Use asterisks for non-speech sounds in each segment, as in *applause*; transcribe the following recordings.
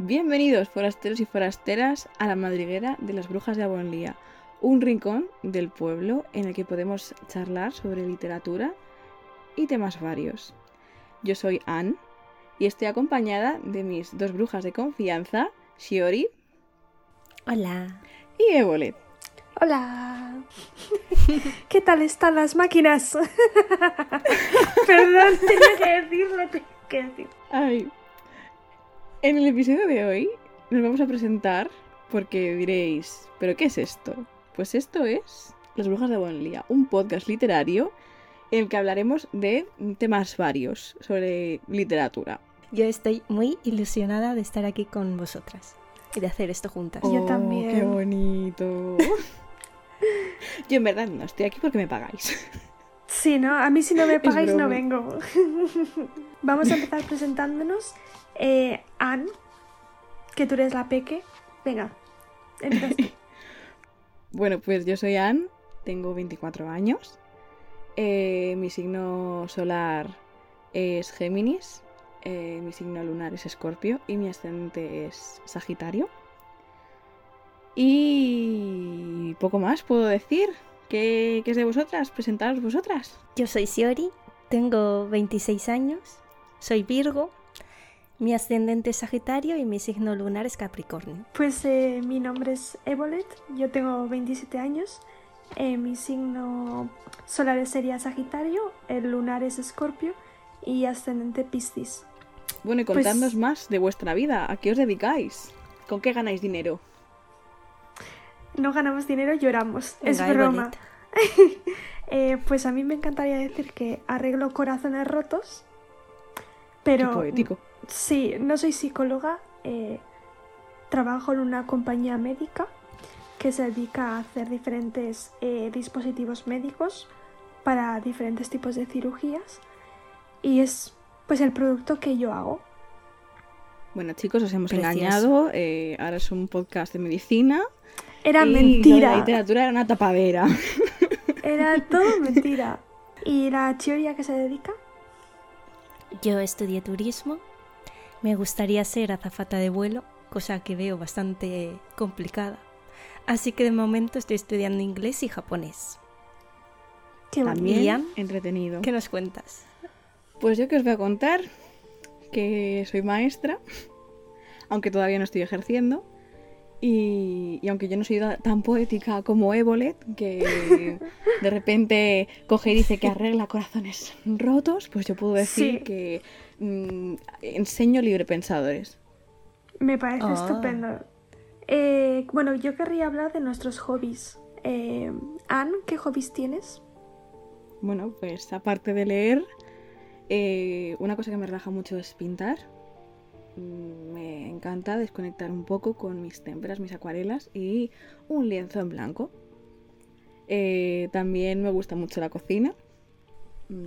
Bienvenidos, forasteros y forasteras, a la madriguera de las brujas de Avonlía, un rincón del pueblo en el que podemos charlar sobre literatura y temas varios. Yo soy Anne y estoy acompañada de mis dos brujas de confianza, Shiori Hola. y Evolet. Hola. *laughs* ¿Qué tal están las máquinas? *laughs* Perdón, tenía que decirlo, tenía que decir. Ay. En el episodio de hoy nos vamos a presentar porque diréis, ¿pero qué es esto? Pues esto es Las Brujas de Avonlea, un podcast literario en el que hablaremos de temas varios sobre literatura. Yo estoy muy ilusionada de estar aquí con vosotras y de hacer esto juntas. Yo Oh, también. ¡Qué bonito! *laughs* Yo en verdad no estoy aquí porque me pagáis. Sí, ¿no? A mí si no me pagáis no vengo. *laughs* Vamos a empezar presentándonos. Eh, Anne, que tú eres la peque. Venga, empiezas tú. *laughs* Bueno, pues yo soy Anne, tengo 24 años. Eh, mi signo solar es Géminis, eh, mi signo lunar es Escorpio y mi ascendente es Sagitario. Y poco más puedo decir. ¿Qué, qué es de vosotras? Presentaros vosotras. Yo soy Siori, tengo 26 años, soy Virgo, mi ascendente es Sagitario y mi signo lunar es Capricornio. Pues eh, mi nombre es Evolet, yo tengo 27 años. eh, mi signo solar sería Sagitario, el lunar es Escorpio y ascendente Piscis. Bueno, y Pues- contadnos más de vuestra vida. ¿A qué os dedicáis? ¿Con qué ganáis dinero? No ganamos dinero, lloramos. es broma. *laughs* Eh, pues a mí me encantaría decir que arreglo corazones rotos, Qué pero poético. sí, no soy psicóloga, eh, trabajo en una compañía médica que se dedica a hacer diferentes eh, dispositivos médicos para diferentes tipos de cirugías y es pues el producto que yo hago. Bueno, chicos, os hemos Precioso. engañado. ahora es un podcast de medicina. Era y mentira, La literatura era una tapadera. *laughs* era todo mentira. ¿Y la Chioria que se dedica? Yo estudié turismo, me gustaría ser azafata de vuelo, cosa que veo bastante complicada. Así que de momento estoy estudiando inglés y japonés. Qué. También entretenido. ¿Qué nos cuentas? Pues yo que os voy a contar que soy maestra, aunque todavía no estoy ejerciendo. Y, y aunque yo no soy tan poética como Evolet, que *laughs* de repente coge y dice que arregla corazones rotos, pues yo puedo decir Sí. que mm, enseño librepensadores. Me parece Ah. estupendo. Eh, bueno, yo querría hablar de nuestros hobbies. Eh, Anne, ¿qué hobbies tienes? Bueno, pues aparte de leer, eh, una cosa que me relaja mucho es pintar. Mm, Me encanta desconectar un poco con mis témperas, mis acuarelas y un lienzo en blanco. Eh, también me gusta mucho la cocina.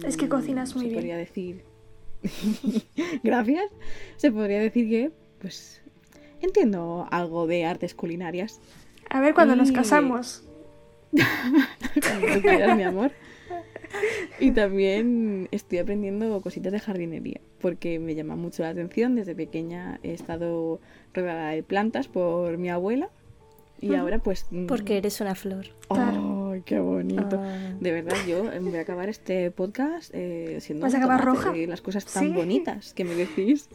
Es que Mm, cocinas muy se bien. podría decir. *laughs* Gracias. Se podría decir que, pues, entiendo algo de artes culinarias. A ver, cuando nos casamos. *laughs* Cuando tú quieras, mi amor. Y también estoy aprendiendo cositas de jardinería, porque me llama mucho la atención. Desde pequeña he estado rodeada de plantas por mi abuela. Y ahora pues... mm, Porque eres una flor. ¡Ay, qué bonito! Ah. De verdad, yo voy a acabar este podcast eh, siendo ¿Vas a acabar roja? de las cosas tan Sí. bonitas que me decís.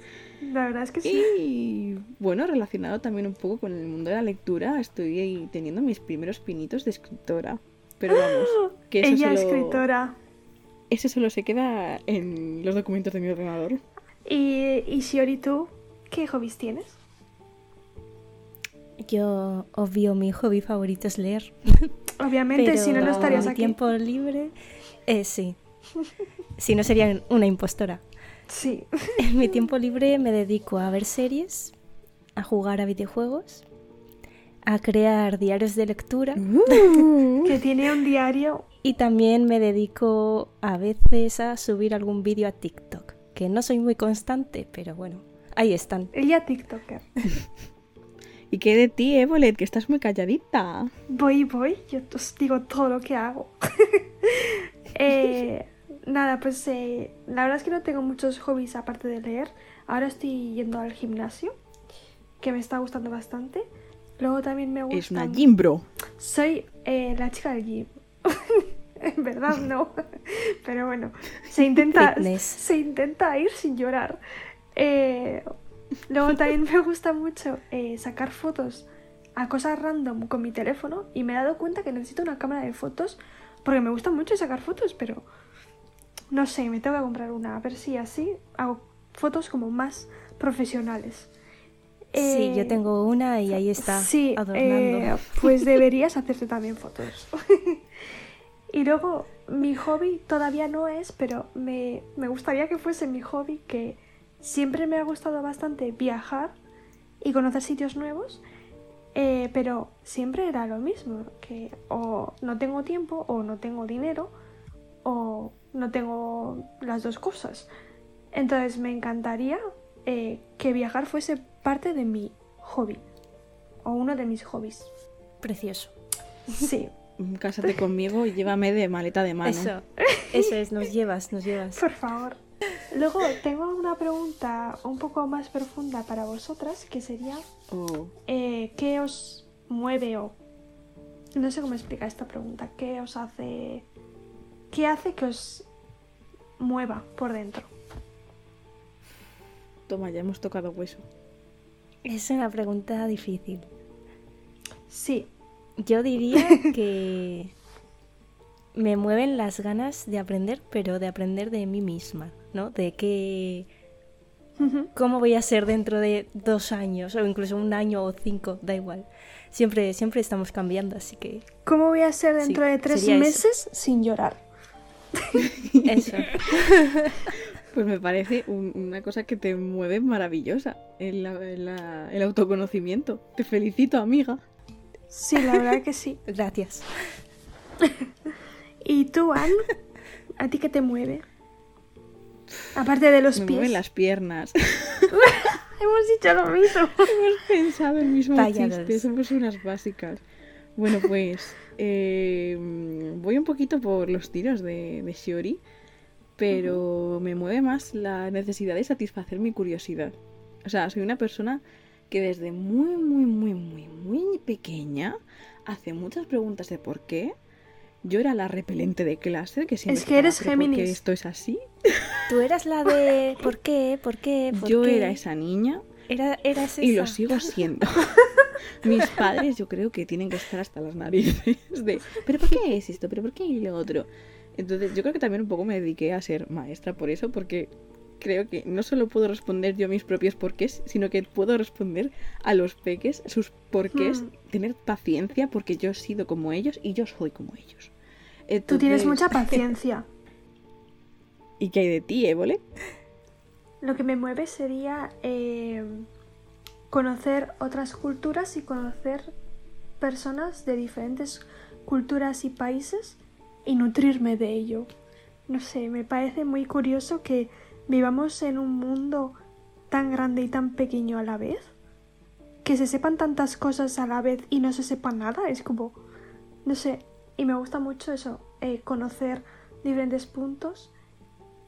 La verdad es que sí. Y bueno, relacionado también un poco con el mundo de la lectura, estoy teniendo mis primeros pinitos de escritora. Pero vamos, *gasps* que eso Ella solo, escritora. Eso solo se queda en los documentos de mi ordenador. Y, y Shiori, ¿tú qué hobbies tienes? Yo, obvio, mi hobby favorito es leer. *laughs* Obviamente, Pero si no, no estarías mi aquí. tiempo libre, eh, sí. Si no sería una impostora. Sí. *laughs* En mi tiempo libre me dedico a ver series, a jugar a videojuegos, a crear diarios de lectura *laughs* que tiene un diario. y también me dedico a veces a subir algún vídeo a TikTok, que no soy muy constante, pero bueno, ahí están. Ella TikToker. *laughs* ¿Y qué de ti, Evolet? Que estás muy calladita. Voy, voy, yo os digo todo lo que hago. *laughs* Eh, nada, pues eh, la verdad es que no tengo muchos hobbies aparte de leer. Ahora estoy yendo al gimnasio que me está gustando bastante. Luego también me gusta. Es una gym bro. Soy eh, la chica del gym. *laughs* en verdad no. Pero bueno, se intenta, Fitness. se intenta ir sin llorar. Eh, luego también me gusta mucho eh, sacar fotos a cosas random con mi teléfono y me he dado cuenta que necesito una cámara de fotos porque me gusta mucho sacar fotos, pero no sé, me tengo que comprar una. A ver si así hago fotos como más profesionales. Sí, yo Eh, tengo una y ahí está Sí, adornando. eh, pues deberías hacerte también fotos. *laughs* y luego, mi hobby todavía no es, pero me, me gustaría que fuese mi hobby, que siempre me ha gustado bastante viajar y conocer sitios nuevos, eh, pero siempre era lo mismo, que o no tengo tiempo, o no tengo dinero, o no tengo las dos cosas. Entonces me encantaría eh, que viajar fuese parte de mi hobby, o uno de mis hobbies. Precioso. Sí, *laughs* Cásate conmigo y llévame de maleta de mano. Eso, eso es, nos llevas, nos llevas. por favor. Luego tengo una pregunta un poco más profunda para vosotras, que sería, Oh, eh, ¿qué os mueve o... No sé cómo explicar esta pregunta. ¿Qué os hace... ¿Qué hace que os mueva por dentro? Toma, ya hemos tocado hueso. Es una pregunta difícil. Sí, Yo diría *laughs* que me mueven las ganas de aprender, pero de aprender de mí misma, ¿no? De qué, Ujú. cómo voy a ser dentro de dos años, o incluso un año o cinco, da igual. Siempre, siempre estamos cambiando, así que ¿Cómo voy a ser dentro Sí, de tres eso. meses sin llorar? *laughs* eso. *laughs* Pues me parece un- una cosa que te mueve maravillosa, el, autoconocimiento. Te felicito, amiga. Sí, la verdad que sí. *laughs* Gracias. *laughs* ¿Y tú, Anne? ¿A ti qué te mueve? Aparte de los Me pies. mueven las piernas. *laughs* Hemos dicho lo mismo. Hemos pensado el mismo Vaya chiste, somos unas básicas. Bueno, pues eh, voy un poquito por los tiros de, de Shiori, pero me mueve más la necesidad de satisfacer mi curiosidad. O sea, soy una persona que desde muy, muy, muy, muy, muy pequeña hace muchas preguntas de por qué. Yo era la repelente de clase, que siempre Es que eres estaba, "¿Pero por qué Géminis". esto es así. Tú eras la de *laughs* ¿por qué? ¿Por qué? ¿Por Yo qué? era esa niña Era, eras Y lo esa. sigo siendo. *laughs* Mis padres yo creo que tienen que estar hasta las narices de, pero ¿por qué es esto? ¿Pero por qué lo otro? Entonces yo creo que también un poco me dediqué a ser maestra por eso, porque creo que no solo puedo responder yo mis propios porqués, sino que puedo responder a los peques sus porqués, Hmm. tener paciencia porque yo he sido como ellos y yo soy como ellos. Tú tienes mucha *laughs* paciencia. ¿Y qué hay de ti, Évole? Lo que me mueve sería eh, conocer otras culturas y conocer personas de diferentes culturas y países y nutrirme de ello. No sé, me parece muy curioso que vivamos en un mundo tan grande y tan pequeño a la vez. Que se sepan tantas cosas a la vez y no se sepa nada. Es como, no sé, y me gusta mucho eso, eh, conocer diferentes puntos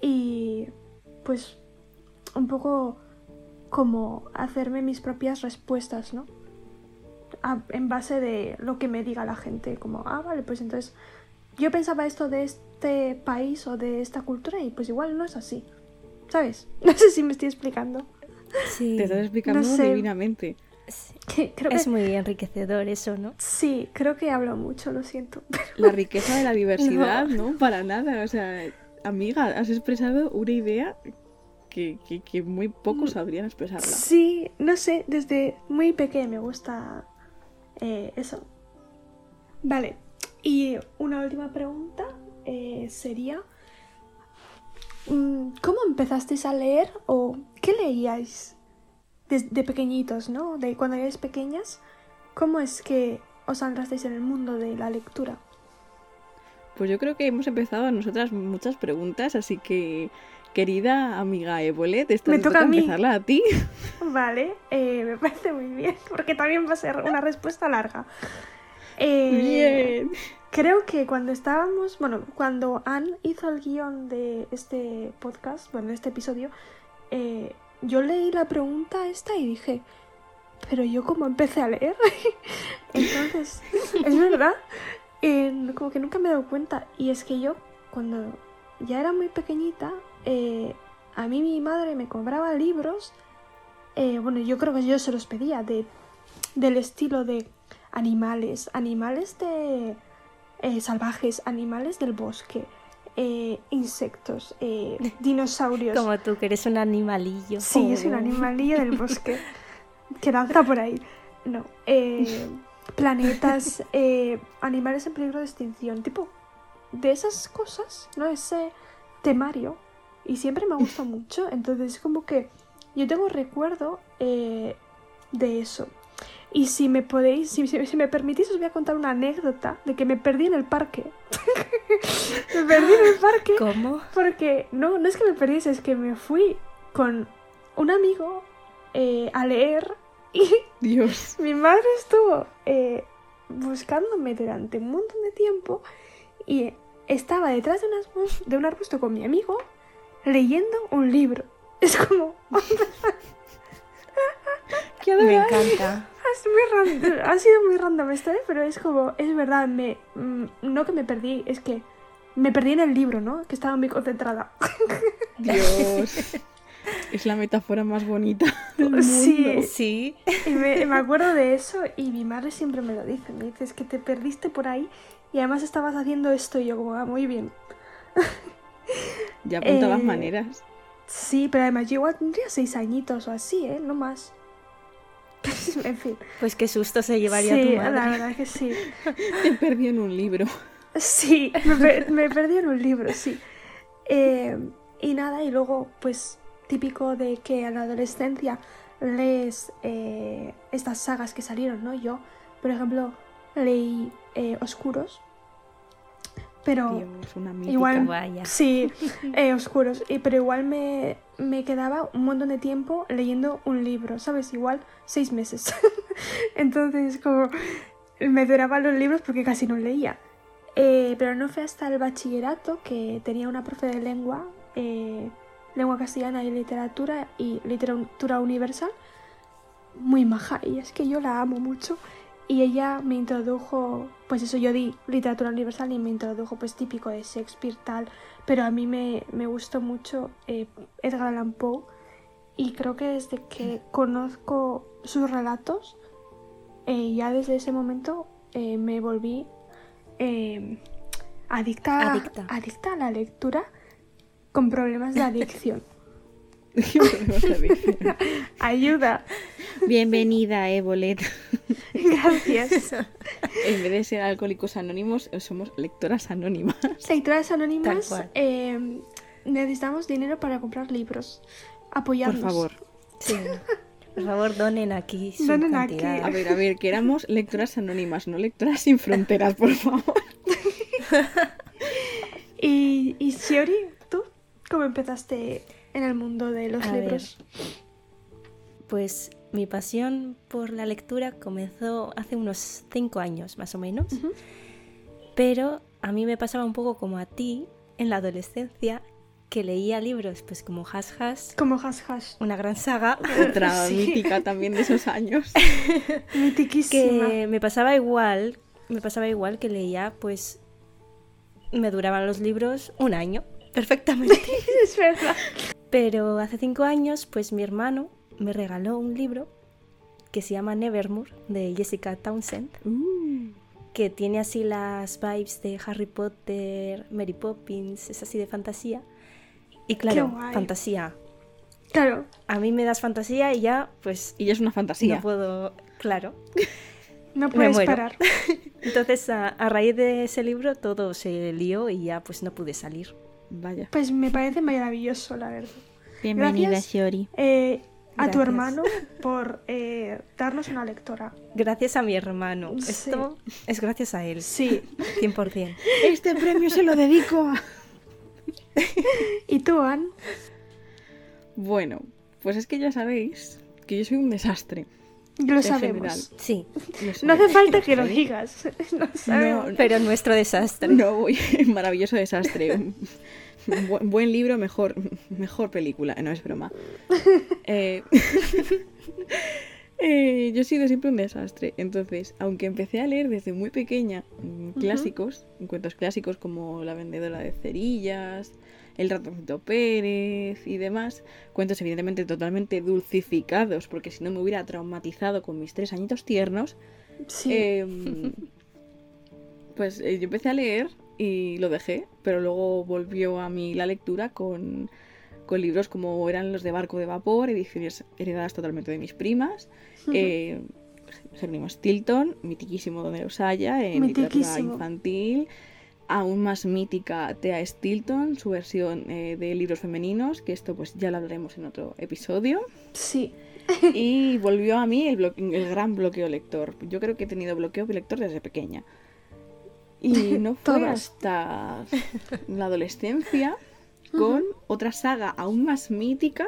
y pues un poco como hacerme mis propias respuestas, ¿no? En base de lo que me diga la gente, como, ah, vale, pues entonces yo pensaba esto de este país o de esta cultura y pues igual no es así, ¿sabes? *laughs* No sé si me estoy explicando. Sí. Te estás explicando No sé. divinamente. Sí. Que creo Es que muy enriquecedor eso, ¿no? sí, creo que hablo mucho, lo siento. *laughs* La riqueza de la diversidad, ¿no? Para nada. O sea, amiga, has expresado una idea que, que- que muy pocos sabrían expresarla. Sí, no sé, desde muy pequeña me gusta eh, eso. Vale, y una última pregunta eh, sería, mm, ¿cómo empezasteis a leer o qué leíais desde pequeñitos, no? De cuando erais pequeñas, ¿cómo es que os adentrasteis en el mundo de la lectura? Pues yo creo que hemos empezado a nosotras muchas preguntas, así que, querida amiga Évole, te está Me toca a mí. empezarla a ti. *laughs* Vale, eh, me parece muy bien, porque también va a ser una respuesta larga. Eh, Bien. Creo que cuando estábamos, bueno, cuando Anne hizo el guion de este podcast, bueno, de este episodio, eh, yo leí la pregunta esta y dije, pero yo como empecé a leer, *laughs* entonces, es verdad, como que nunca me he dado cuenta. Y es que yo, cuando ya era muy pequeñita, eh, a mí mi madre me compraba libros, eh, bueno, yo creo que yo se los pedía, de, del estilo de animales, animales de eh, salvajes, animales del bosque, eh, insectos, eh, *laughs* dinosaurios. Como tú, que eres un animalillo. Sí, es un Oh. animalillo del *laughs* bosque que danza por ahí. No, eh, *laughs* planetas, animales en peligro de extinción, tipo de esas cosas, ¿no? Ese temario. Y siempre me gusta mucho, entonces es como que yo tengo recuerdo de eso. Y si me podéis, si, si- si me permitís, os voy a contar una anécdota de que me perdí en el parque. *laughs* me perdí en el parque ¿Cómo? porque no, no es que me perdiese, es que me fui con un amigo eh, a leer y *laughs* Dios. mi madre estuvo eh, buscándome durante un montón de tiempo y estaba detrás de un, arbus- de un arbusto con mi amigo leyendo un libro. Es como, Qué *laughs* Me encanta. Es muy random, ha sido muy random esto, ¿eh? pero es como, es verdad, me, mm, no que me perdí, es que me perdí en el libro, ¿no? Que estaba muy concentrada. *laughs* Dios. Es la metáfora más bonita del mundo. Sí. Sí. Y me, me acuerdo de eso y mi madre siempre me lo dice. Me dice, es que te perdiste por ahí y además estabas haciendo esto y yo como, ah, muy bien. Ya apuntabas Eh, maneras. Sí, pero además yo igual tendría seis añitos o así, ¿eh? No más. *laughs* en fin. Pues qué susto se llevaría sí, tu madre. la verdad que sí. *laughs* Te perdí en un libro. Sí, me, me perdí en un libro, sí. Eh, y nada, y luego, pues, típico de que a la adolescencia lees eh, estas sagas que salieron, ¿no? Yo, por ejemplo, leí eh, Oscuros, pero... Dios, una. Igual- Vaya. Sí, *laughs* eh, oscuros. Y, pero igual me, me quedaba un montón de tiempo leyendo un libro, ¿sabes? Igual seis meses. *laughs* Entonces, como me duraban los libros porque casi no leía. Eh, pero no fue hasta el bachillerato que tenía una profe de lengua, eh, lengua castellana y literatura y literatura universal, muy maja. Y es que yo la amo mucho. Y ella me introdujo, pues eso, yo di literatura universal y me introdujo, pues típico de Shakespeare, tal. Pero a mí me, me gustó mucho eh, Edgar Allan Poe. Y creo que desde que conozco sus relatos, eh, ya desde ese momento eh, me volví eh, adicta, Adicta. adicta a la lectura con problemas de adicción. *laughs* *laughs* Ayuda. Bienvenida, Evolet. *laughs* Gracias. En vez de ser alcohólicos anónimos, somos lectoras anónimas. Lectoras anónimas, eh, necesitamos dinero para comprar libros. Apoyarnos. Por favor. Sí. Por favor, donen aquí *laughs* su Donen aquí. A ver, a ver, que éramos lectoras anónimas, no lectoras sin fronteras, por favor. *laughs* Y, y Shiori, ¿tú cómo empezaste en el mundo de los A ver. libros? Pues mi pasión por la lectura comenzó hace unos cinco años, más o menos. Pero a mí me pasaba un poco como a ti en la adolescencia, que leía libros pues como Hash Hash, Como hash hash. una gran saga, *laughs* Otra Sí. mítica también de esos años. *laughs* Mitiquísima. que me pasaba igual, me pasaba igual que leía pues me duraban los libros un año, perfectamente. *laughs* Es verdad. Pero hace cinco años, pues mi hermano me regaló un libro que se llama Nevermore, de Jessica Townsend, Uh, que tiene así las vibes de Harry Potter, Mary Poppins, es así de fantasía. Y claro, fantasía. Claro. A mí me das fantasía y ya, pues y ya es una fantasía. no puedo, claro. No puedes parar. *laughs* Entonces, a, a raíz de ese libro, todo se lió y ya pues no pude salir. Vaya. Pues me parece maravilloso, la verdad. Bienvenida, Gracias. Shiori. Eh, a tu hermano *laughs* por eh, darnos una lectora. Gracias a mi hermano. Sí. Esto es gracias a él, Sí. 100%. Este premio se lo dedico a... *laughs* ¿Y tú, Anne? Bueno, pues es que ya sabéis que yo soy un desastre. Lo sabemos. Sí, Lo No hace falta que lo digas. *laughs* Lo sabemos. No, pero nuestro desastre. No voy, maravilloso desastre. Bu- buen libro, mejor, mejor película. No es broma. *laughs* Eh, *laughs* Eh, yo he sido siempre un desastre. Entonces, aunque empecé a leer desde muy pequeña mm, clásicos, cuentos clásicos como La vendedora de cerillas, El ratoncito Pérez y demás, cuentos evidentemente totalmente dulcificados, porque si no me hubiera traumatizado con mis tres añitos tiernos, Sí. em, pues eh, yo empecé a leer y lo dejé, pero luego volvió a mí la lectura con, con libros como eran los de Barco de Vapor, ediciones heredadas totalmente de mis primas. eh, Jerónimo Stilton, mitiquísimo donde los haya, en literatura Mitiquísimo. infantil. Aún más mítica Thea Stilton, su versión eh, de libros femeninos, que esto pues ya lo hablaremos en otro episodio. Sí. Y volvió a mí el, el gran bloqueo lector. Yo creo que he tenido bloqueo lector desde pequeña. Y *laughs* no fue Todas. hasta la adolescencia con otra saga aún más mítica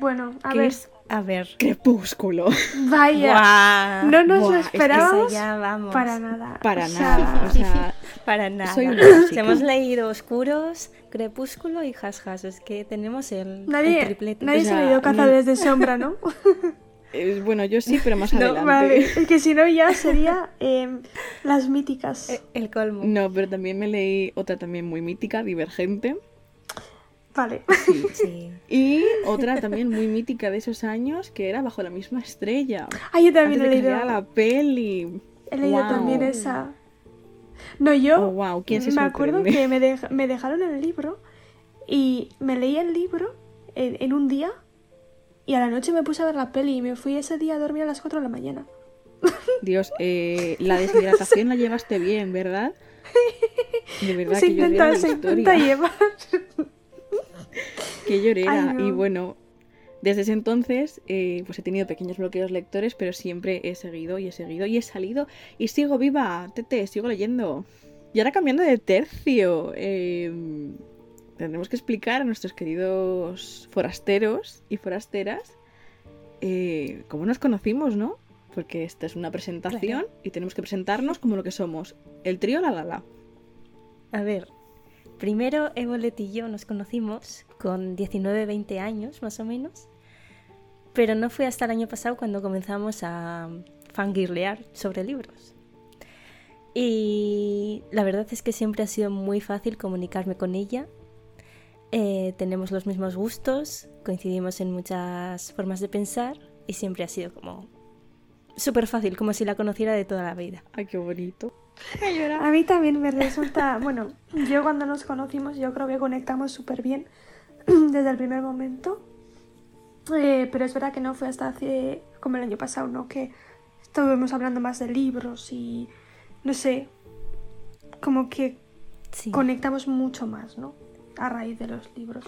Bueno, a que ver. es A ver. Crepúsculo. Vaya. No nos Buah, lo es que esperábamos Eso ya vamos. para nada. Para O sea, nada. O sea, *laughs* Para nada. Soy hemos leído Oscuros, Crepúsculo y Has Es que tenemos el, triplete. nadie O se sea, ha leído Cazadores de Sombra, ¿no? *laughs* eh, bueno, yo sí, pero más *laughs* No, adelante. vale. Es que si no ya sería em, las míticas. Eh, El colmo. No, pero también me leí otra también muy mítica, Divergente. Vale. Sí. *laughs* Sí. Y otra también muy mítica de esos años que era Bajo la misma estrella. Ah, yo también Antes he leído. la peli. He leído también esa. No, yo Oh, wow, ¿quién se me acuerdo que me, dej- me dejaron el libro y me leí el libro en, en un día y a la noche me puse a ver la peli y me fui ese día a dormir a las 4 de la mañana. Dios, eh, la deshidratación la llevaste bien, ¿verdad? *laughs* De verdad se que yo intenta, la se intenta llevar. Que llorera. Ay, no. Y bueno, desde ese entonces, eh, pues he tenido pequeños bloqueos lectores, pero siempre he seguido y he seguido y he salido y sigo viva, tete, sigo leyendo. Y ahora cambiando de tercio, eh, tendremos que explicar a nuestros queridos forasteros y forasteras eh, cómo nos conocimos, ¿no? Porque esta es una presentación y tenemos que presentarnos como lo que somos. El trío La La La. A ver, primero Evolet y yo nos conocimos con 19-20 años más o menos, pero no fue hasta el año pasado cuando comenzamos a fangirlear sobre libros. Y la verdad es que siempre ha sido muy fácil comunicarme con ella. Eh, tenemos los mismos gustos, coincidimos en muchas formas de pensar y siempre ha sido como súper fácil, como si la conociera de toda la vida. Ay, qué bonito. A mí también me resulta, *laughs* bueno, yo cuando nos conocimos yo creo que conectamos súper bien *clears throat* desde el primer momento, Eh, pero es verdad que no fue hasta hace, como el año pasado, ¿no? Que estuvimos hablando más de libros y, no sé, como que Sí. conectamos mucho más, ¿no? A raíz de los libros.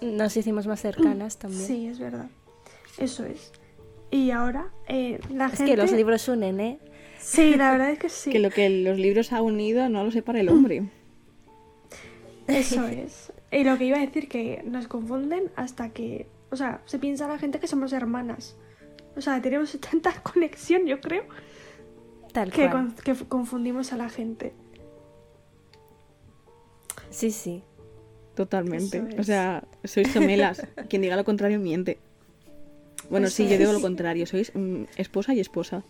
Nos hicimos más cercanas también. Sí, es verdad. Eso es. Y ahora, eh, la Es gente... que los libros unen, ¿eh? Sí, la verdad es que *laughs* sí. Que lo que los libros ha unido no lo separa el hombre. *laughs* Eso es. Y lo que iba a decir que nos confunden hasta que, o sea, se piensa la gente que somos hermanas. O sea, tenemos *laughs* tanta conexión, yo creo, Tal que, cual. con- que confundimos a la gente. Sí, sí. Totalmente. O sea, sois gemelas. *laughs* Quien diga lo contrario miente. Bueno, Eso sí, yo digo es. lo contrario. Sois mm, esposa y esposa.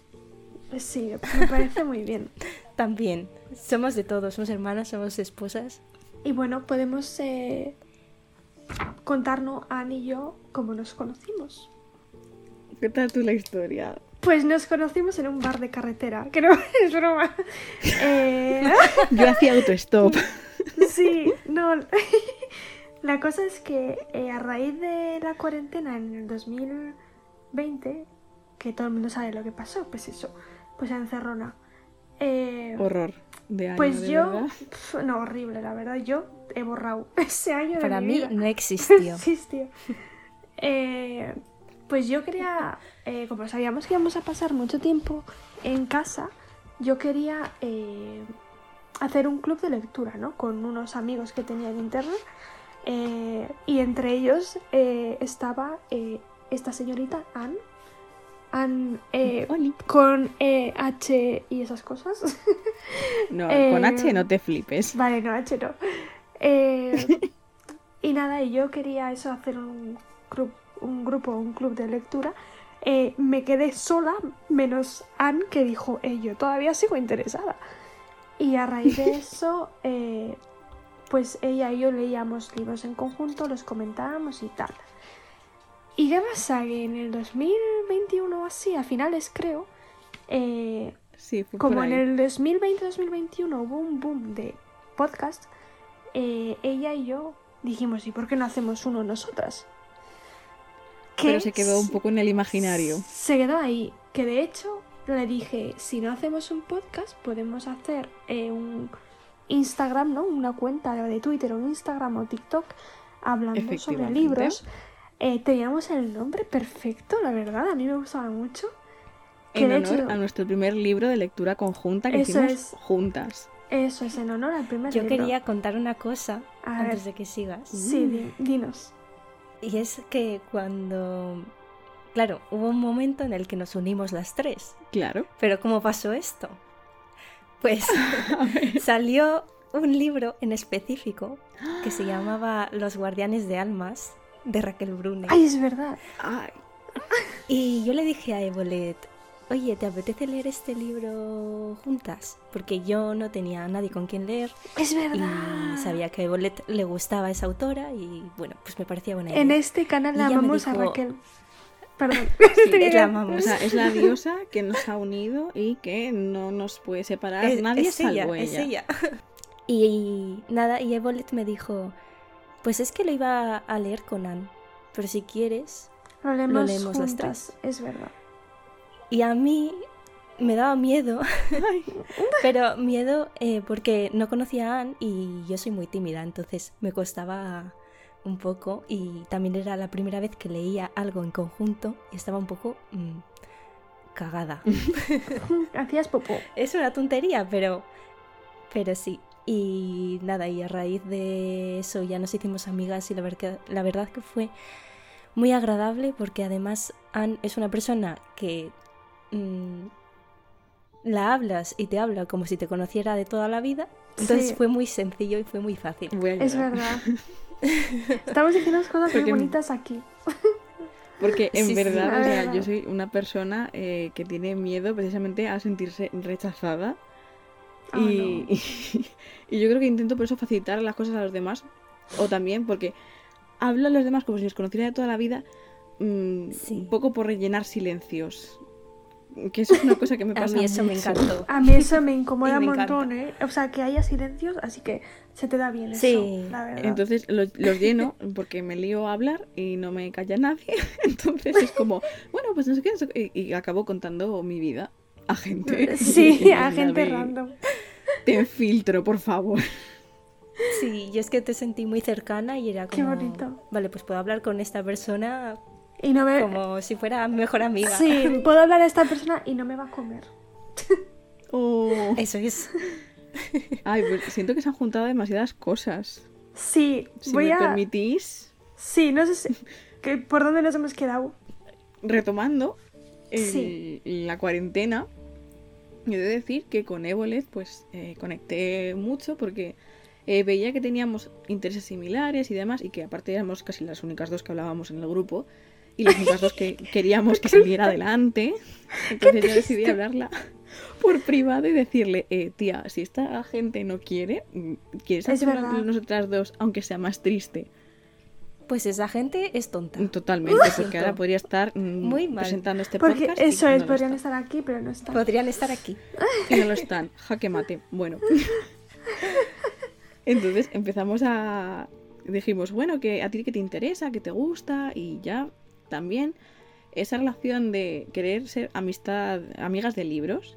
Sí, me parece muy bien. *laughs* También. Somos de todos. Somos hermanas, somos esposas. Y bueno, podemos eh, contarnos, Anne y yo, cómo nos conocimos. ¿Qué tal tú la historia? Pues nos conocimos en un bar de carretera, que no *laughs* es broma. Eh, Yo hacía autostop. Sí, no. *laughs* La cosa es que eh, a raíz de la cuarentena en el 2020, que todo el mundo sabe lo que pasó, pues eso, pues encerrona. Eh, Horror de año, pues de yo, pf, no, horrible, la verdad, yo he borrado *laughs* ese año de Para mi mí vida. no existió. existió. Eh, pues yo quería, eh, como sabíamos que íbamos a pasar mucho tiempo en casa, yo quería eh, hacer un club de lectura, ¿no? Con unos amigos que tenía en internet. eh, y entre ellos estaba esta señorita, Anne. Anne eh, con eh, H y esas cosas. *laughs* No, con H no te flipes. Vale, no, H no. Eh, *laughs* y nada, y yo quería eso, hacer un, grup- un grupo, un club de lectura eh, me quedé sola, menos Anne que dijo, eh, yo todavía sigo interesada. Y a raíz de *laughs* eso, eh, pues ella y yo leíamos libros en conjunto, los comentábamos y tal. Y qué pasa que en el 2021 o así, a finales creo, eh, Sí, como en el 2020-2021 hubo un boom de podcast, ella y yo dijimos, ¿y por qué no hacemos uno nosotras? Pero se quedó un poco en el imaginario. Se quedó ahí, que de hecho le dije, si no hacemos un podcast, podemos hacer eh, un Instagram, ¿no? Una cuenta de Twitter o un Instagram o TikTok hablando sobre libros. Eh, teníamos el nombre perfecto, la verdad, a mí me gustaba mucho. Que En honor hecho- a nuestro primer libro de lectura conjunta que Eso hicimos es. juntas. Eso es en honor al primer Yo libro. quería contar una cosa A antes ver. de que sigas. Sí, di- dinos. Y es que cuando... Claro, hubo un momento en el que nos unimos las tres. Claro. Pero ¿cómo pasó esto? Pues *laughs* salió un libro en específico que se llamaba Los Guardianes de Almas de Raquel Brune. Ay, es verdad. Ay, Y yo le dije a Evolet, oye, ¿te apetece leer este libro juntas? Porque yo no tenía a nadie con quien leer Es y verdad. sabía que a Evolet le gustaba esa autora y bueno, pues me parecía buena idea. En este canal Y la ella amamos a Raquel. Perdón. *laughs* *laughs* Sí, Tenía la amamos. o sea, es la *laughs* diosa que nos ha unido y que no nos puede separar Es- nadie es ella, salvo es ella. ella. Y nada, y Evolet me dijo, pues es que lo iba a leer con Anne, pero si quieres... Lo leemos, leemos las juntas, es verdad. Y a mí me daba miedo, *laughs* pero miedo eh, porque no conocía a Anne y yo soy muy tímida, entonces me costaba un poco y también era la primera vez que leía algo en conjunto y estaba un poco mm, cagada. *laughs* Hacías popó. Es una tontería, pero, pero sí. Y nada, y a raíz de eso ya nos hicimos amigas y la, verca- la verdad que fue muy agradable porque además Anne es una persona que mm, la hablas y te habla como si te conociera de toda la vida. Entonces Sí. fue muy sencillo y fue muy fácil. Es verdad. *laughs* Estamos diciendo cosas muy Porque- bonitas aquí. Porque en Sí, verdad, o sea, verdad. yo soy una persona eh, que tiene miedo precisamente a sentirse rechazada. Ah, y, no. *laughs* y yo creo que intento por eso facilitar las cosas a los demás. O también porque hablo a los demás como si los conociera de toda la vida. mm, Sí. Un poco por rellenar silencios. Que eso es una cosa que me A pasa mí eso me encantó. A mí eso me *laughs* incomoda un montón, ¿eh? O sea, que haya silencios, así que se te da bien Sí. eso, la verdad. Entonces los, los lleno porque me lío a hablar y no me calla nadie. *laughs* Entonces es como, bueno, pues no sé qué. no sé qué, Y, y acabo contando mi vida a gente. sí, *laughs* a en gente random. Te filtro, por favor. Sí, yo es que te sentí muy cercana y era Qué como... bonito. Vale, pues puedo hablar con esta persona Y no me... como si fuera mi mejor amiga. Sí, puedo hablar a esta persona y no me va a comer. *laughs* Oh. Eso es. *laughs* Ay, pues siento que se han juntado demasiadas cosas. Sí, Si voy me a... permitís, Sí, no sé si... que- ¿Por dónde nos hemos quedado? retomando el- Sí. la cuarentena, yo he de decir que con Ébolet pues eh, conecté mucho porque eh, veía que teníamos intereses similares y demás y que aparte éramos casi las únicas dos que hablábamos en el grupo y las únicas dos que queríamos que saliera adelante. Entonces yo decidí hablarla por privado y decirle, eh, tía, si esta gente no quiere, ¿quieres Es hacerlo verdad. nosotras dos, aunque sea más triste? Pues esa gente es tonta. Totalmente, porque ahora podría estar mm, Muy mal. presentando este Porque podcast. eso es, no podrían estar aquí, pero no están. Podrían estar aquí. Y no lo están. Jaque mate. Bueno. *laughs* Entonces empezamos a. Dijimos, bueno, que a ti que te interesa, que te gusta, y ya también esa relación de querer ser amistad, amigas de libros,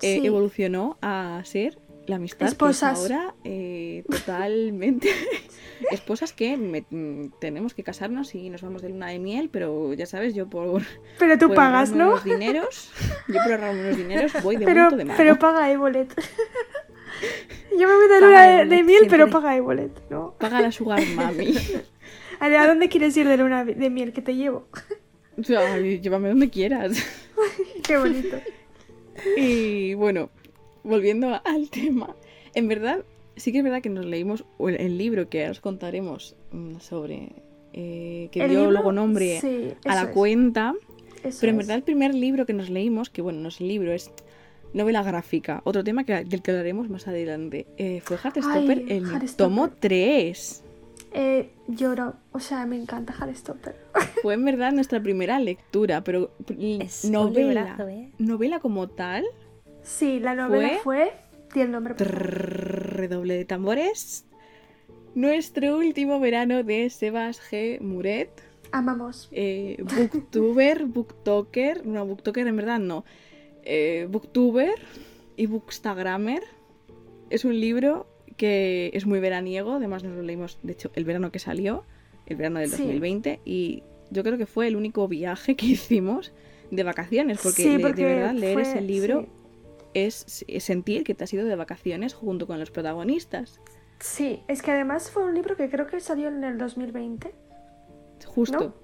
eh, Sí. evolucionó a ser la amistad Esposas. ahora eh, totalmente *laughs* esposas que me- mm, tenemos que casarnos y nos vamos de luna de miel, pero ya sabes, yo por, Pero tú por pagas, ¿no? unos dineros, yo por ahorrarme unos dineros voy de Pero, de mano. pero paga Evolet. *laughs* Yo me voy de luna de, de miel, pero siempre. paga Evolet, ¿no? Paga la sugar mami. *laughs* A ver, ¿a dónde quieres ir de luna de miel que te llevo? *laughs* Ay, llévame donde quieras. *laughs* Qué bonito. Y bueno, volviendo al tema, en verdad, sí que es verdad que nos leímos el, libro que ahora os contaremos mm, sobre, eh, que dio luego nombre sí, a la es. cuenta. Eso Pero en es. verdad el primer libro que nos leímos, que bueno, no es libro, es novela gráfica, otro tema que, del que hablaremos más adelante, eh, fue Heartstopper Ay, el Heartstopper. tomo 3. Eh, lloro, o sea, me encanta Heartstopper. *laughs* Fue en verdad nuestra primera lectura, pero Es novela, librazo, ¿eh? novela como tal, Sí, la novela fue. Di el nombre. trrr, redoble de tambores, nuestro último verano de Sebas G. Muret. Amamos. eh, *laughs* booktuber, booktoker, no, booktoker en verdad no, eh, booktuber y bookstagrammer. Es un libro que es muy veraniego, además nos lo leímos, de hecho, el verano que salió, el verano del Sí. 2020, y yo creo que fue el único viaje que hicimos de vacaciones, porque, Sí, le- porque de verdad leer fue- ese libro sí. es, es sentir que te has ido de vacaciones junto con los protagonistas. Sí, es que además fue un libro que creo que salió en el 2020. Justo.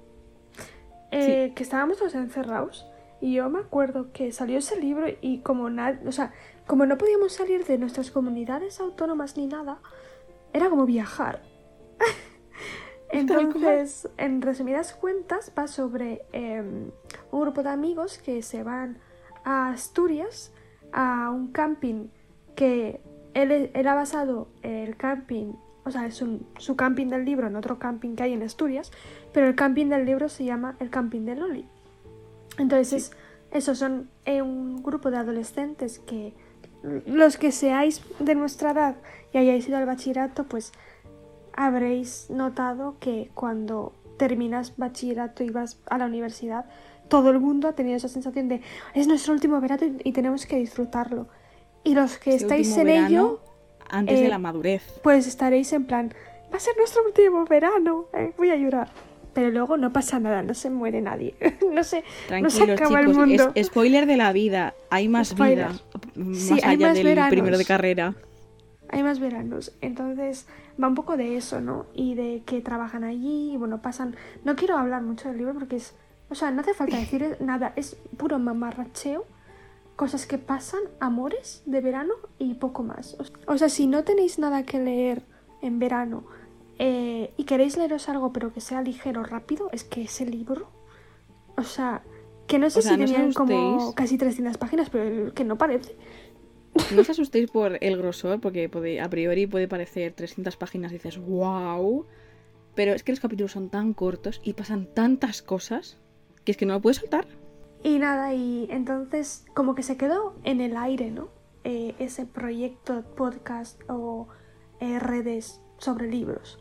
eh, que estábamos todos encerrados. Y yo me acuerdo que salió ese libro y como nada, o sea, como no podíamos salir de nuestras comunidades autónomas ni nada, era como viajar. *laughs* Entonces, en resumidas cuentas, va sobre eh, un grupo de amigos que se van a Asturias a un camping que él, él ha basado el camping, o sea, es un- su camping del libro en otro camping que hay en Asturias, pero el camping del libro se llama el camping de Loli. Entonces, esos son eh, un grupo de adolescentes que los que seáis de nuestra edad y hayáis ido al bachillerato, pues habréis notado que cuando terminas bachillerato y vas a la universidad, todo el mundo ha tenido esa sensación de es nuestro último verano y, tenemos que disfrutarlo. Y los que Ese estáis en verano, ello, Antes de eh, la madurez. pues estaréis en plan, va a ser nuestro último verano, eh, voy a llorar. Pero luego no pasa nada, no se muere nadie, *laughs* no se, no se el chicos. mundo. Es, spoiler de la vida. Hay más vida. Más Sí, hay más del veranos. primero de carrera. Hay más veranos, entonces va un poco de eso, ¿no? Y de que trabajan allí, y bueno, pasan... No quiero hablar mucho del libro porque es... O sea, no hace falta *laughs* decir nada, es puro mamarracheo, cosas que pasan, amores de verano y poco más. O sea, si no tenéis nada que leer en verano eh, y queréis leeros algo pero que sea ligero, rápido, es que ese libro... O sea, que no sé O sea, si no tenían como casi 300 páginas, pero que no parece. No os asustéis por el grosor, porque puede- a priori puede parecer 300 páginas y dices, wow. Pero es que los capítulos son tan cortos y pasan tantas cosas que es que no lo puedes soltar. Y nada, y entonces como que se quedó en el aire, ¿no? Eh, ese proyecto, podcast o eh, redes sobre libros.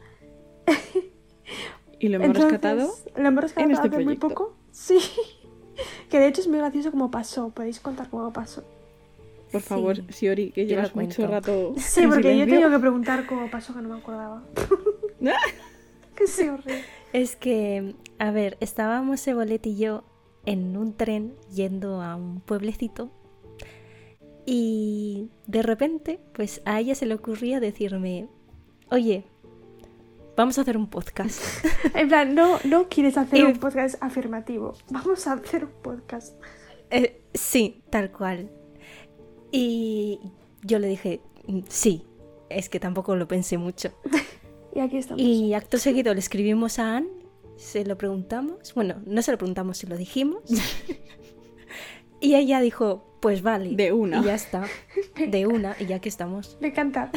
*laughs* Y lo hemos Entonces, rescatado. Lo hemos rescatado en este hace muy proyecto. poco. Sí. *laughs* que de hecho es muy gracioso cómo pasó. Podéis contar cómo pasó. Por Sí, favor, Siori, que yo llevas mucho rato. Sí, en porque yo silencio. tengo que preguntar cómo pasó que no me acordaba. *laughs* que sí, horrible. Es que, a ver, estábamos Ebolet y yo en un tren yendo a un pueblecito y de repente, pues a ella se le ocurría decirme, oye, vamos a hacer un podcast. *laughs* En plan, no, no quieres hacer Y- un podcast afirmativo. Vamos a hacer un podcast. Eh, sí, tal cual. Y yo le dije, "Mm, sí, es que tampoco lo pensé mucho. *laughs* Y aquí estamos. Y acto seguido le escribimos a Anne, se lo preguntamos, bueno, no se lo preguntamos, se lo dijimos. *laughs* y ella dijo, pues vale. De una. Y ya está, de una, y ya que estamos. Me encanta.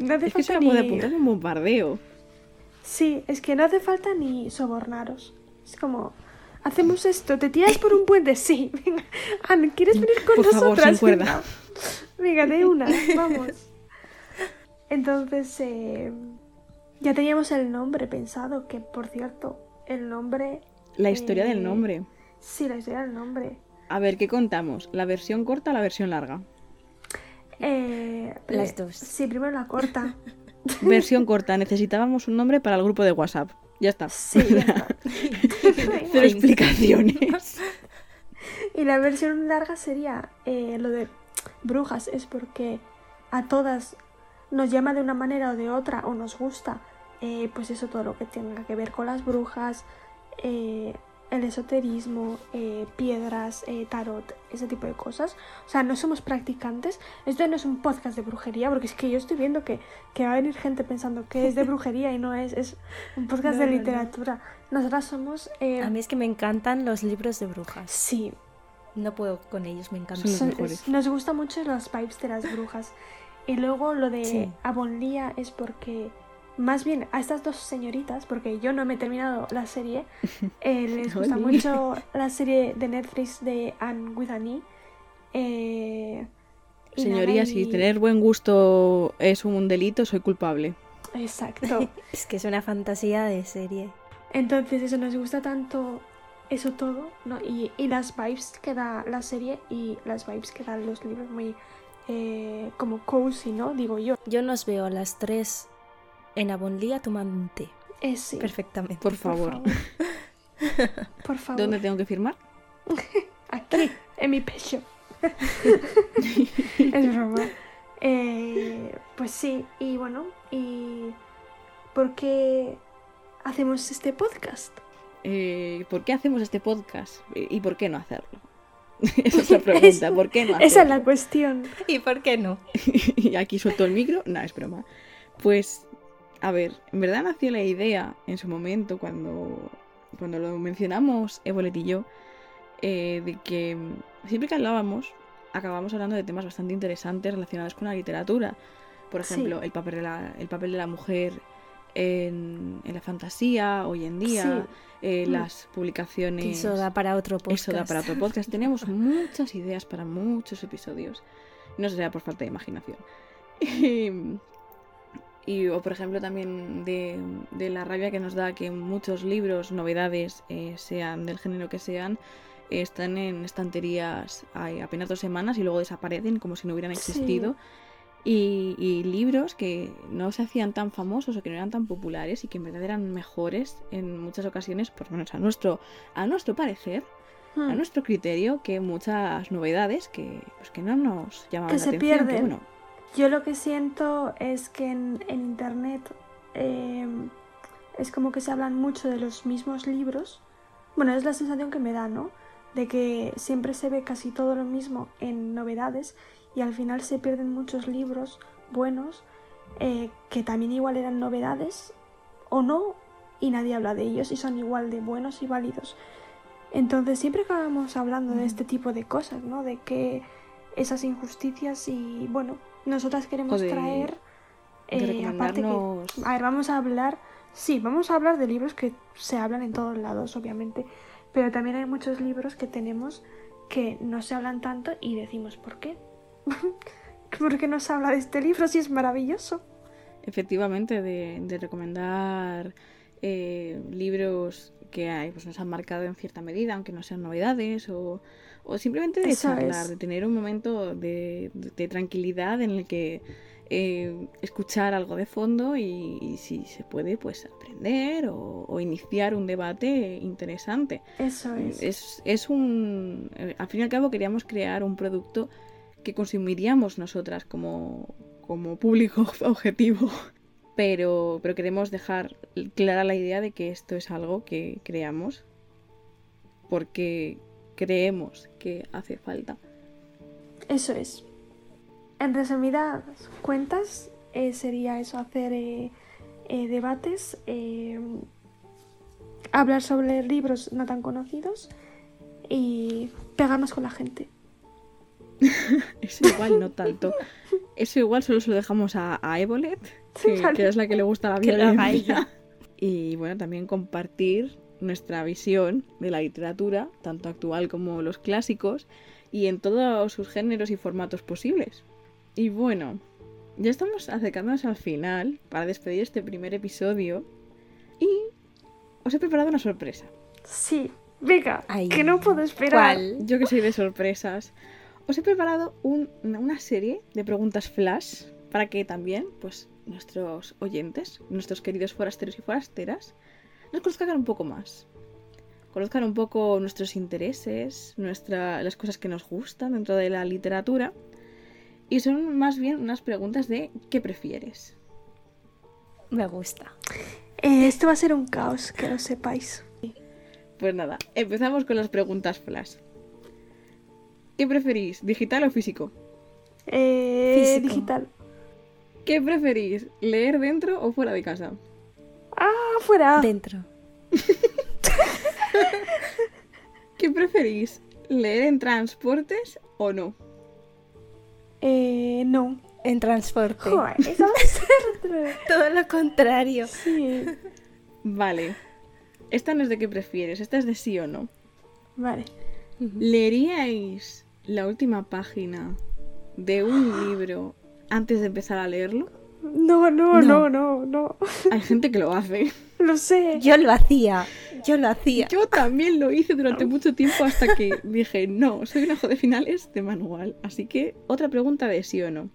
No hace Es que se falta la puede ni- apuntar un bombardeo. Sí, es que no hace falta ni sobornaros. Es como, hacemos esto, ¿te tiras por un puente? Sí, *laughs* venga. Ana, ¿quieres venir con Por favor, nosotras? sin cuerda. Venga, de una, vamos. Entonces, eh, ya teníamos el nombre pensado, que por cierto, el nombre... La historia eh, del nombre. Sí, la historia del nombre. A ver, ¿qué contamos? ¿La versión corta o la versión larga? Eh, Las eh, dos. Sí, primero la corta. *laughs* Versión corta, necesitábamos un nombre para el grupo de WhatsApp. Ya está. Sí, ya está. *laughs* Cero explicaciones. Y la versión larga sería eh, lo de brujas, es porque a todas nos llama de una manera o de otra o nos gusta, eh, pues eso todo lo que tenga que ver con las brujas, eh, el esoterismo, eh, piedras, eh, tarot, ese tipo de cosas. O sea, no somos practicantes. Esto no es un podcast de brujería, porque es que yo estoy viendo que, que va a venir gente pensando que es de *laughs* brujería y no es, es un podcast No, de no, no. literatura. Nosotras somos... eh, A mí es que me encantan los libros de brujas. Sí, No puedo con ellos, me encantan. Son los nos gusta mucho las vibes de las brujas. Y luego lo de Sí. Es porque, más bien a estas dos señoritas, porque yo no me he terminado la serie, *laughs* eh, les gusta Oli. mucho la serie de Netflix de Anne with an E. Eh, y Señoría, si tener buen gusto es un delito, soy culpable. Exacto. *laughs* Es que es una fantasía de serie. Entonces eso nos gusta tanto eso todo, ¿no? Y, y las vibes que da la serie y las vibes que dan los libros muy eh, como cozy, ¿no? Digo yo. Yo nos veo a las tres en Avonlea tomando un té. Eh, sí. Perfectamente. Por favor. *laughs* Por favor. ¿Dónde tengo que firmar? *laughs* Aquí, en mi pecho. *laughs* es broma. Eh, pues sí, y bueno, ¿y por qué hacemos este podcast? Eh, ¿Por qué hacemos este podcast? ¿Y por qué no hacerlo? Esa es la pregunta, ¿por qué no hacerlo? Esa es la cuestión. ¿Y por qué no? y aquí suelto el micro. No, es broma. Pues, a ver, en verdad nació la idea en su momento cuando, cuando lo mencionamos Evolet y yo, eh, de que siempre que hablábamos, acabamos hablando de temas bastante interesantes relacionados con la literatura. Por Sí. ejemplo, el, papel de la, el papel de la mujer en, en la fantasía hoy en día, Sí. eh, Mm. las publicaciones... Eso da para otro podcast. Eso da para otro *laughs* podcast. Tenemos muchas ideas para muchos episodios. No será por falta de imaginación. *laughs* Y, y, o por ejemplo también de, de la rabia que nos da que muchos libros, novedades, eh, sean del género que sean, eh, están en estanterías hay apenas dos semanas y luego desaparecen como si no hubieran Sí. existido. Y, y libros que no se hacían tan famosos o que no eran tan populares y que en verdad eran mejores en muchas ocasiones, por lo menos a nuestro, a nuestro parecer, a Hmm. nuestro criterio, que muchas novedades que, pues, que no nos llamaban Que la se atención. que, bueno, Yo lo que siento es que en, en internet eh, es como que se hablan mucho de los mismos libros. Bueno, es la sensación que me da, ¿no? De que siempre se ve casi todo lo mismo en novedades y al final se pierden muchos libros buenos eh, que también igual eran novedades o no y nadie habla de ellos y son igual de buenos y válidos. Entonces siempre acabamos hablando de este tipo de cosas, ¿no? De que esas injusticias y bueno, nosotras queremos de- traer... de eh, aparte que, a ver, vamos a hablar, sí, vamos a hablar de libros que se hablan en todos lados, obviamente, pero también hay muchos libros que tenemos que no se hablan tanto y decimos, ¿por qué? *laughs* ¿Por qué no se habla de este libro si es maravilloso? efectivamente, de, de recomendar eh, libros que hay, pues, nos han marcado en cierta medida, aunque no sean novedades, o, o simplemente de charlar, de tener un momento de, de- de tranquilidad en el que eh, escuchar algo de fondo y, y si se puede, pues aprender o, o iniciar un debate interesante. Eso es. Es, es un. eh, Al fin y al cabo, queríamos crear un producto que consumiríamos nosotras como, como público *laughs* objetivo. Pero, pero queremos dejar clara la idea de que esto es algo que creamos porque creemos que hace falta. Eso es. En resumidas cuentas, eh, sería eso, hacer eh, eh, debates, hablar sobre libros no tan conocidos y pegarnos con la gente. *laughs* Eso igual no tanto. Eso igual solo se lo dejamos a, a Evolet, que, es la que le gusta la violencia. Y bueno, también compartir nuestra visión de la literatura, tanto actual como los clásicos, y en todos sus géneros y formatos posibles. Y bueno, ya estamos acercándonos al final para despedir este primer episodio. Y os he preparado una sorpresa. Sí, venga, Ay, que no puedo esperar. ¿Cuál? Yo que soy de sorpresas. Os he preparado un- una serie de preguntas flash para que también, pues, nuestros oyentes, nuestros queridos forasteros y forasteras, nos conozcan un poco más. Conozcan un poco nuestros intereses, nuestra, las cosas que nos gustan dentro de la literatura. Y son más bien unas preguntas de ¿qué prefieres? Me gusta. Eh, esto va a ser un caos, que lo sepáis. Pues nada, empezamos con las preguntas flash. ¿Qué preferís, digital o físico? Eh, Físico. digital. ¿Qué preferís, leer dentro o fuera de casa? Ah, fuera. Dentro. *laughs* ¿Qué preferís, leer en transportes o no? Eh, no. En transporte. Joder, *laughs* eso va a ser... Todo lo contrario. Sí. Vale. Esta no es de qué prefieres, esta es de sí o no. Vale. ¿Leeríais la última página de un *gasps* libro antes de empezar a leerlo? No, no, No. no, no. Hay gente que lo hace. *laughs* Lo sé. Yo lo hacía. Yo lo hacía. Yo también lo hice durante mucho tiempo hasta que dije, no, soy un ojo de finales de manual. Así que otra pregunta de sí o no.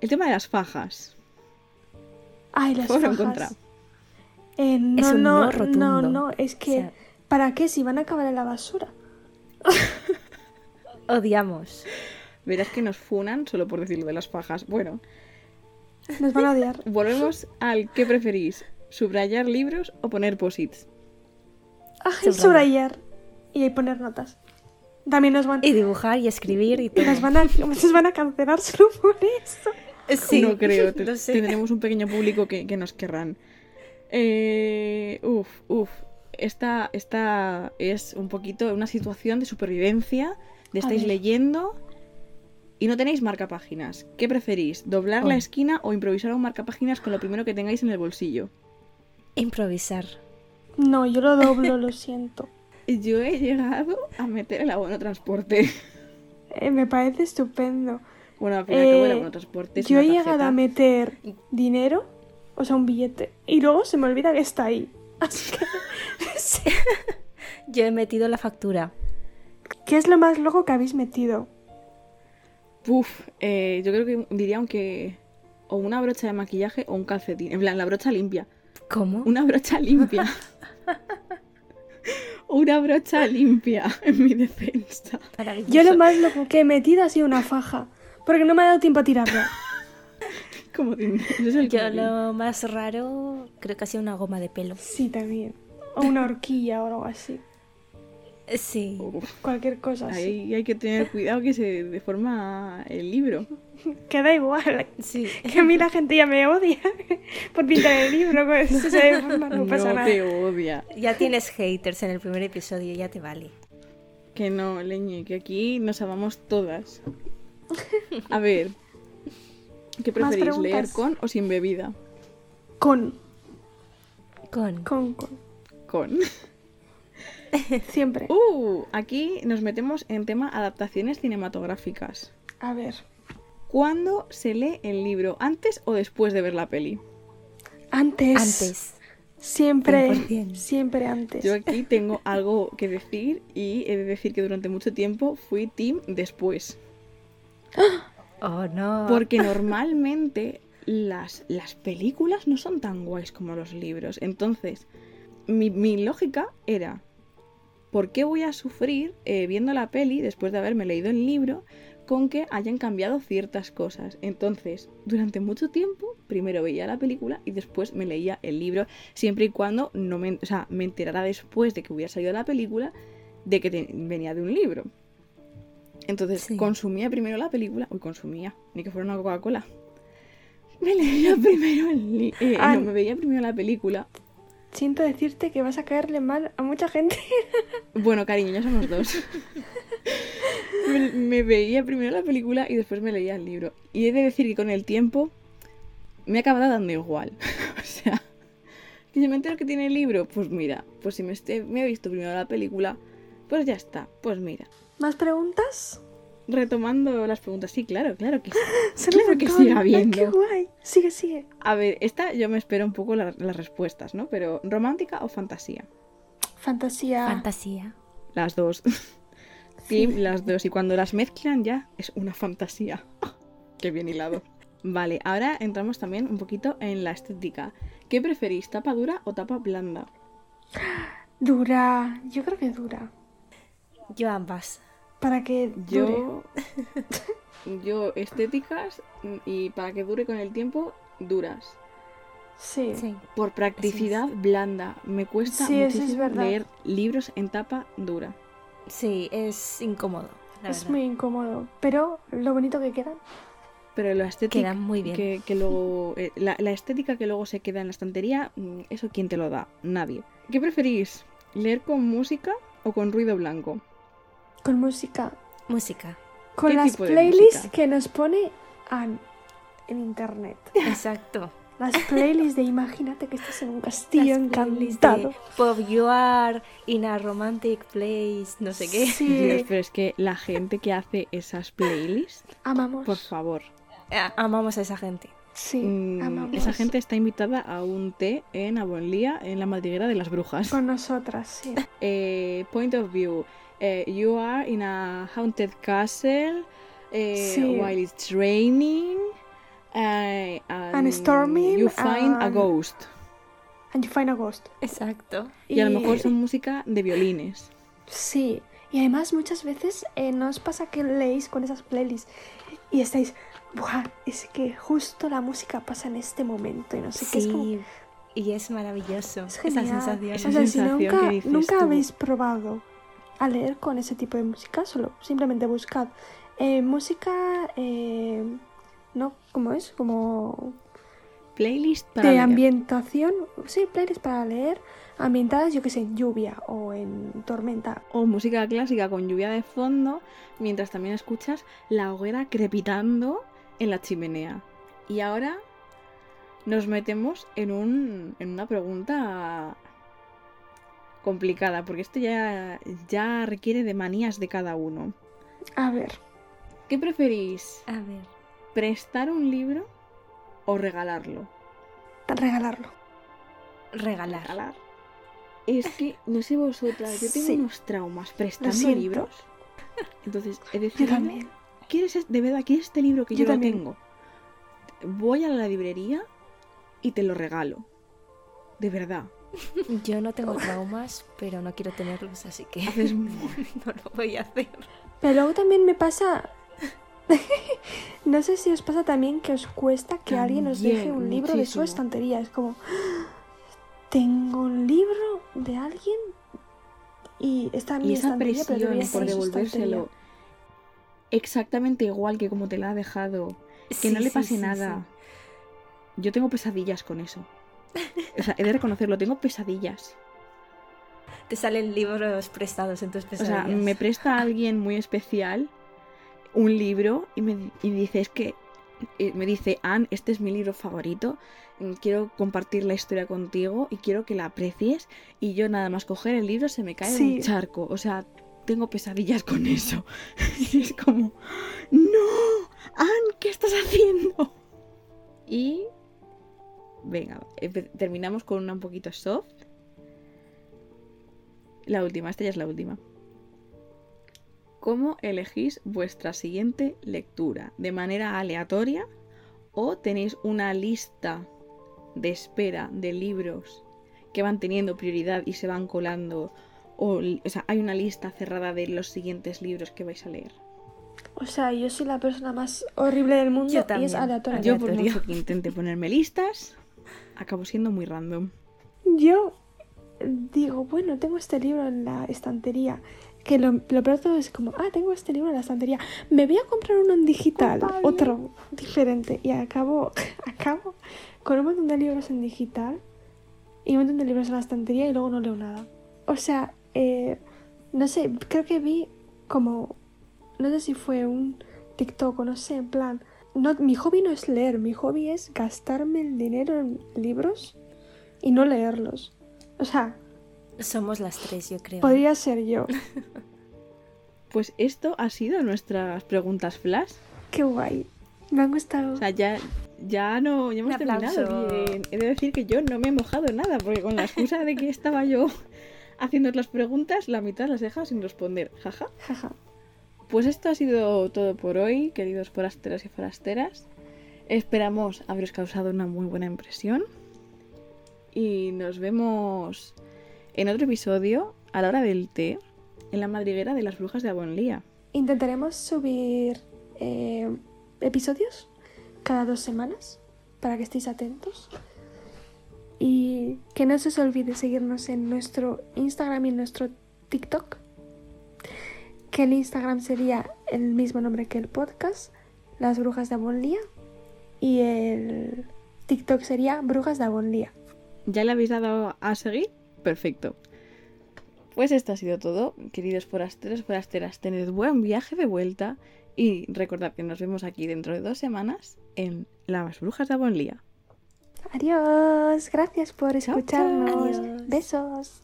El tema de las fajas. Ay, las ¿Por o en fajas. contra? Eh, no, Es un no, no rotundo. no, no, es que... O sea- ¿Para qué si van a acabar en la basura? *laughs* Odiamos. Verás que nos funan solo por decir lo de las fajas. Bueno, Nos van a odiar. *laughs* volvemos al ¿qué preferís? ¿Subrayar libros o poner posits? Ay, Subrayar. Y ahí poner notas. También nos van, Y dibujar y escribir y todo. nos van, a, nos van a cancelar solo por eso. Sí, no creo, *laughs* te- lo sé. tendremos un pequeño público que, que nos querrán. Eh, uf, uf. Esta, esta es un poquito una situación de supervivencia. De estáis leyendo y no tenéis marcapáginas. ¿Qué preferís? ¿Doblar la Oh. esquina o improvisar un marcapáginas con lo primero que tengáis en el bolsillo? Improvisar. No, yo lo doblo, lo siento. *laughs* Yo he llegado a meter el abono transporte. *laughs* Eh, me parece estupendo. Bueno, al fin y al cabo el Eh, abono transporte es yo he llegado a meter dinero, o sea, un billete, y luego se me olvida que está ahí. *laughs* Así que... sí. Yo he metido la factura. ¿Qué es lo más loco que habéis metido? Puf, eh, yo creo que diría aunque o una brocha de maquillaje o un calcetín. En plan, la brocha limpia. ¿Cómo? Una brocha limpia. *laughs* una brocha limpia en mi defensa. Yo lo más loco que he metido ha sido una faja, porque no me ha dado tiempo a tirarla. *laughs* Como Yo lo más raro creo que ha sido una goma de pelo. Sí, también. O una horquilla o algo así. Sí. Uf, Cualquier cosa así. ahí hay que tener cuidado que se deforma el libro. *laughs* Que da igual. Sí. Que a mí la gente ya me odia *laughs* por pintar el libro. Con eso se deforma, no *laughs* pasa no nada. te odia. Ya tienes haters en el primer episodio, ya te vale. Que no, leñe, que aquí nos amamos todas. A ver, ¿qué preferís, leer con o sin bebida? Con, Con. con, con. Con. *laughs* Siempre. Uh, aquí nos metemos en tema adaptaciones cinematográficas. A ver. ¿Cuándo se lee el libro? ¿Antes o después de ver la peli? Antes. Antes. Siempre. 100%. Siempre antes. Yo aquí tengo algo que decir y he de decir que durante mucho tiempo fui team después. *gasps* Oh, no. Porque *laughs* normalmente las, las películas no son tan guays como los libros. Entonces, mi, mi lógica era, ¿por qué voy a sufrir eh, viendo la peli después de haberme leído el libro con que hayan cambiado ciertas cosas? Entonces, durante mucho tiempo, primero veía la película y después me leía el libro, siempre y cuando no me, o sea, me enterara después de que hubiera salido la película de que te- venía de un libro. Entonces, Sí. consumía primero la película. Uy, consumía. Ni que fuera una Coca-Cola. *laughs* Me leía primero el eh, Ah. No, me veía primero la película. Siento decirte que vas a caerle mal a mucha gente. *laughs* Bueno, cariño, ya somos dos. *laughs* me, me veía primero la película y después me leía el libro. Y he de decir que con el tiempo me ha acabado dando igual. *laughs* o sea, que si me entero que tiene el libro, pues mira, pues si me, esté- me he visto primero la película, pues ya está. Pues mira. ¿Más preguntas? Retomando las preguntas, sí, claro, claro que sí. *laughs* Se Claro que siga Ay, qué guay. Sigue, sigue. A ver, esta yo me espero un poco la- las respuestas, ¿no? Pero, ¿romántica o fantasía? Fantasía. Fantasía. Las dos. *laughs* Sí, las dos. Y cuando las mezclan ya es una fantasía. *laughs* Qué bien hilado. Vale, ahora entramos también un poquito en la estética. ¿Qué preferís, tapa dura o tapa blanda? Dura. Yo creo que dura. Yo ambas. Para que dure. Yo. *laughs* Yo, estéticas y para que dure con el tiempo, duras. Sí. Sí. Por practicidad blanda. Me cuesta Sí, eso es muchísimo leer libros en tapa dura. Sí, es incómodo. la Es verdad. muy incómodo. Pero lo bonito que quedan. Pero la estética Quedan muy bien. que, que luego eh, la, la estética que luego se queda en la estantería, mm, eso quién te lo da, nadie. ¿Qué preferís? ¿Leer con música o con ruido blanco? Con música. Música. Con ¿Qué las playlists que nos pone Anne en internet. Exacto. Las *laughs* playlists de imagínate que estás en un castillo encantado. de Pop You Are in a romantic place, no sé qué. *laughs* Dios, Sí, pero es que la gente que hace esas playlists, amamos. por favor, Ah, Amamos a esa gente. Sí, mm, amamos. esa gente está invitada a un té en Avonlea, en la madriguera de las brujas. Con nosotras, sí. *laughs* Eh, point of view. Eh, you are in a haunted castle eh, Sí. while it's raining. eh, and, And storming, You find a ghost. And you find a ghost. Exacto. Y a lo mejor son música de violines. Sí, y además muchas veces eh, no os pasa que leéis con esas playlists y estáis, Buah, es que justo la música pasa en este momento y no sé qué es como... Sí, y es maravilloso Es esa genial. sensación. O sea, si sensación nunca, que dices nunca tú. habéis probado a leer con ese tipo de música, solo simplemente buscad eh, música, eh, ¿no? ¿Cómo es? Como Playlist para de leer. ambientación, sí, playlists para leer, ambientadas, yo que sé, en lluvia o en tormenta. O música clásica con lluvia de fondo, mientras también escuchas la hoguera crepitando en la chimenea. Y ahora nos metemos en, un, en una pregunta complicada, porque esto ya, ya requiere de manías de cada uno. A ver, ¿Qué preferís? A ver. ¿Prestar un libro o regalarlo? regalarlo. Regalar. ¿Regalar? Es que, no sé vosotras, yo tengo Sí. unos traumas prestando libros. Entonces, he Yo decidido también. ¿Quieres es- de verdad quieres este libro que yo, Yo lo tengo? Voy a la librería y te lo regalo. De verdad. Yo no tengo traumas, pero no quiero tenerlos, así que *laughs* no lo voy a hacer. Pero luego también me pasa. *laughs* no sé si os pasa también que os cuesta que alguien os deje un libro de su estantería. Es como. Tengo un libro de alguien y está en Y mi esa estantería, presión por devolvérselo exactamente igual que como te la ha dejado. Que Sí, no le sí, pase sí, nada. Yo tengo pesadillas con eso. O sea, he de reconocerlo, tengo pesadillas. Te salen libros prestados en tus O pesadillas. sea, me presta alguien muy especial un libro y me y dice, es que me dice, Anne, este es mi libro favorito, mm, quiero compartir la historia contigo y quiero que la aprecies y yo nada más coger el libro se me cae en Sí. un charco, o sea, tengo pesadillas con eso. *laughs* Y es como, no, Anne, ¿qué estás haciendo? Y venga, terminamos con una un poquito soft. La última, esta ya es la última. ¿Cómo elegís vuestra siguiente lectura? ¿De manera aleatoria o tenéis una lista de espera de libros que van teniendo prioridad y se van colando? O, o sea, hay una lista cerrada de los siguientes libros que vais a leer. O sea, yo soy la persona más horrible del mundo Yo y es aleatoria. Yo por mucho que intente ponerme listas, acabo siendo muy random. Yo digo, bueno, tengo este libro en la estantería. Que lo, lo peor de todo es como, ah, tengo este libro en la estantería. Me voy a comprar uno en digital, otro diferente. Y acabo, *laughs* acabo con un montón de libros en digital y un montón de libros en la estantería y luego no leo nada. O sea, eh, no sé, creo que vi como, no sé si fue un TikTok o no sé, en plan, no, mi hobby no es leer, mi hobby es gastarme el dinero en libros y no leerlos. O sea, Somos las tres, yo creo. podría ser yo. *laughs* Pues esto ha sido nuestras preguntas flash. Qué guay. Me han gustado. O sea, ya, ya no ya hemos terminado. Bien. He de decir que yo no me he mojado nada, porque con la excusa de que estaba yo *laughs* haciendo las preguntas, la mitad las he dejado sin responder. Jaja. Jaja. Pues esto ha sido todo por hoy, queridos forasteros y forasteras. Esperamos haberos causado una muy buena impresión. Y nos vemos en otro episodio, a la hora del té, en la madriguera de las brujas de Avonlea. Intentaremos subir eh, episodios cada dos semanas para que estéis atentos. Y que no se os olvide seguirnos en nuestro Instagram y en nuestro TikTok. Que el Instagram sería el mismo nombre que el podcast, Las Brujas de Avonlía. Y el TikTok sería Brujas de Avonlía. ¿Ya le habéis dado a seguir? Perfecto. Pues esto ha sido todo, queridos forasteros, forasteras. Tened buen viaje de vuelta y recordad que nos vemos aquí dentro de dos semanas en Las Brujas de Avonlía. Adiós, gracias por Chao, chao. escucharnos. Besos.